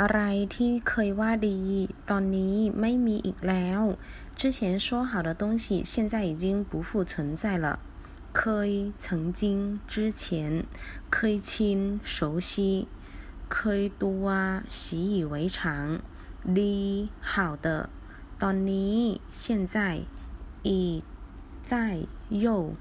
อะไรที่เคยว่าดีตอนนี้ไม่มีอีกแล้ว之前说好的东西现在已经不复存在了เคย曾经之前เคยชิน熟悉เคยตัว习以为常ดี好的ตอนนี้现在已在又